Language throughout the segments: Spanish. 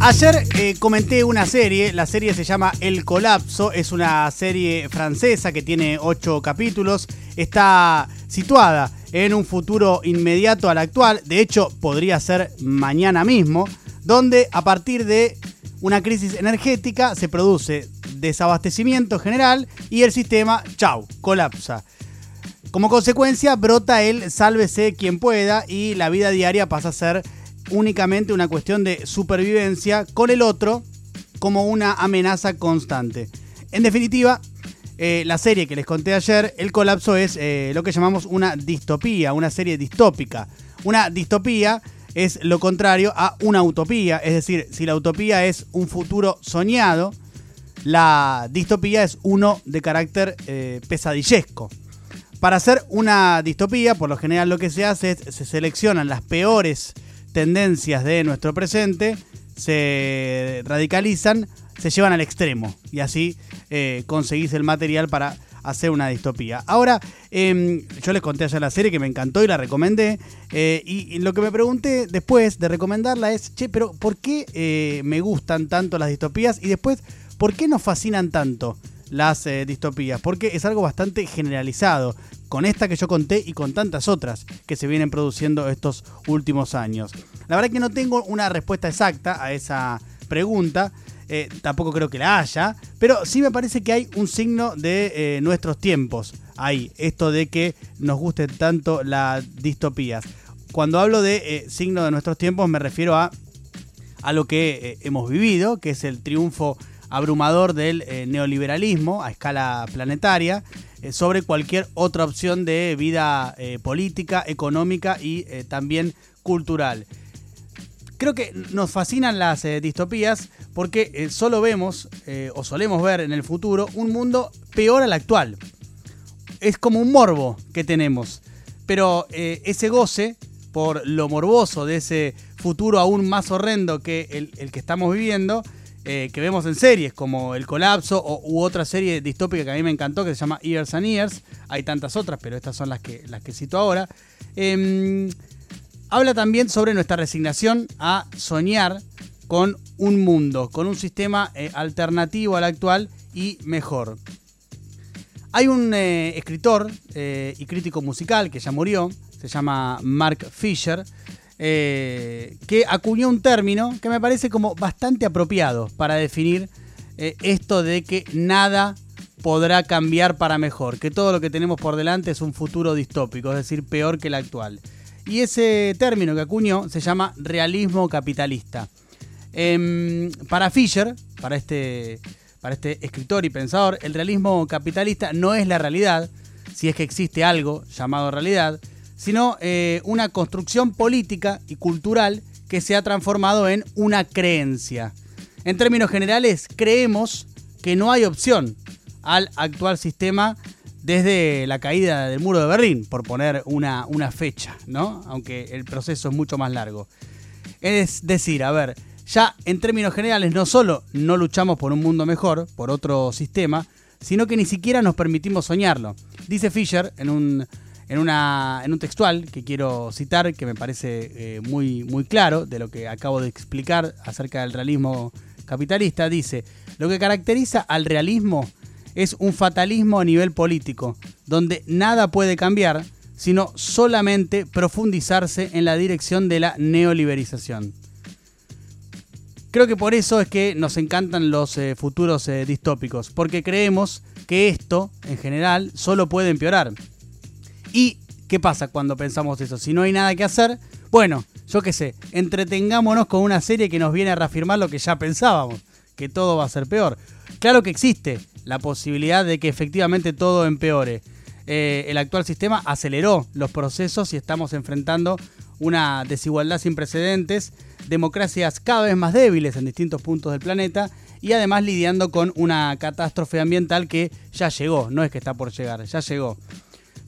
Ayer eh, comenté una serie, la serie se llama El Colapso, es una serie francesa que tiene ocho capítulos, está situada en un futuro inmediato al actual, de hecho podría ser mañana mismo, donde a partir de una crisis energética se produce desabastecimiento general y el sistema, chau, colapsa. Como consecuencia brota el sálvese quien pueda y la vida diaria pasa a ser únicamente una cuestión de supervivencia con el otro como una amenaza constante. En definitiva, eh, la serie que les conté ayer, El colapso es eh, lo que llamamos una distopía, una serie distópica. Una distopía es lo contrario a una utopía, es decir, si la utopía es un futuro soñado, la distopía es uno de carácter eh, pesadillesco. Para hacer una distopía, por lo general lo que se hace es se seleccionan las peores tendencias de nuestro presente se radicalizan, se llevan al extremo y así eh, conseguís el material para hacer una distopía. Ahora, em, yo les conté ayer la serie que me encantó y la recomendé. Eh, y, lo que me pregunté después de recomendarla es, che, pero ¿por qué eh, me gustan tanto las distopías? Y después, ¿por qué nos fascinan tanto? Las eh, distopías, porque es algo bastante generalizado, con esta que yo conté y con tantas otras que se vienen produciendo estos últimos años. La verdad que no tengo una respuesta exacta a esa pregunta, eh, tampoco creo que la haya, pero sí me parece que hay un signo de eh, nuestros tiempos ahí, esto de que nos gusten tanto las distopías. Cuando hablo de signo de nuestros tiempos me refiero a, a lo que hemos vivido, que es el triunfo abrumador del eh, neoliberalismo a escala planetaria eh, sobre cualquier otra opción de vida eh, política, económica y también cultural. Creo que nos fascinan las distopías porque solo vemos o solemos ver en el futuro un mundo peor al actual. Es como un morbo que tenemos. Pero ese goce por lo morboso de ese futuro aún más horrendo que el, el que estamos viviendo, eh, que vemos en series como El Colapso o, u otra serie distópica que a mí me encantó que se llama Years and Years. Hay tantas otras, pero estas son las que, las que cito ahora. Em, habla también sobre nuestra resignación a soñar con un mundo, con un sistema eh, alternativo al actual y mejor. Hay un eh, escritor y crítico musical que ya murió, se llama Mark Fisher, eh, que acuñó un término que me parece como bastante apropiado para definir eh, esto de que nada podrá cambiar para mejor, que todo lo que tenemos por delante es un futuro distópico, es decir, peor que el actual. Y ese término que acuñó se llama realismo capitalista. Em, para Fisher, para este, para este escritor y pensador, el realismo capitalista no es la realidad, si es que existe algo llamado realidad, sino eh, una construcción política y cultural que se ha transformado en una creencia. En términos generales, creemos que no hay opción al actual sistema desde la caída del muro de Berlín, por poner una, una fecha, ¿no? Aunque el proceso es mucho más largo. Es decir, a ver, ya en términos generales no solo no luchamos por un mundo mejor, por otro sistema, sino que ni siquiera nos permitimos soñarlo. Dice Fisher en un en, un textual que quiero citar, que me parece eh, muy, muy claro de lo que acabo de explicar acerca del realismo capitalista, dice, lo que caracteriza al realismo es un fatalismo a nivel político, donde nada puede cambiar, sino solamente profundizarse en la dirección de la neoliberización. Creo que por eso es que nos encantan los eh, futuros eh, distópicos, porque creemos que esto, en general, solo puede empeorar. ¿Y qué pasa cuando pensamos eso? Si no hay nada que hacer, bueno, yo qué sé, entretengámonos con una serie que nos viene a reafirmar lo que ya pensábamos, que todo va a ser peor. Claro que existe la posibilidad de que efectivamente todo empeore. Eh, el actual sistema aceleró los procesos y estamos enfrentando una desigualdad sin precedentes, democracias cada vez más débiles en distintos puntos del planeta y además lidiando con una catástrofe ambiental que ya llegó, no es que está por llegar, ya llegó.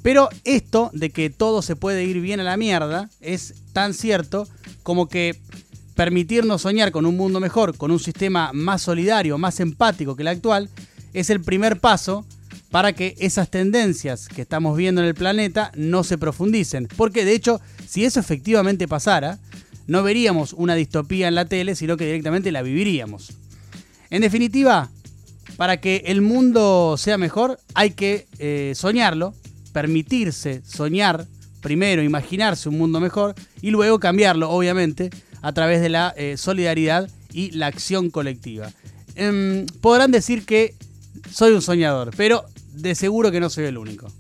Pero esto de que todo se puede ir bien a la mierda es tan cierto como que permitirnos soñar con un mundo mejor, con un sistema más solidario, más empático que el actual, es el primer paso para que esas tendencias que estamos viendo en el planeta no se profundicen. Porque de hecho, si eso efectivamente pasara, no veríamos una distopía en la tele, sino que directamente la viviríamos. En definitiva, para que el mundo sea mejor, hay que eh, soñarlo, permitirse soñar, primero imaginarse un mundo mejor y luego cambiarlo, obviamente, a través de la eh, solidaridad y la acción colectiva. Em, podrán decir que soy un soñador, pero de seguro que no soy el único.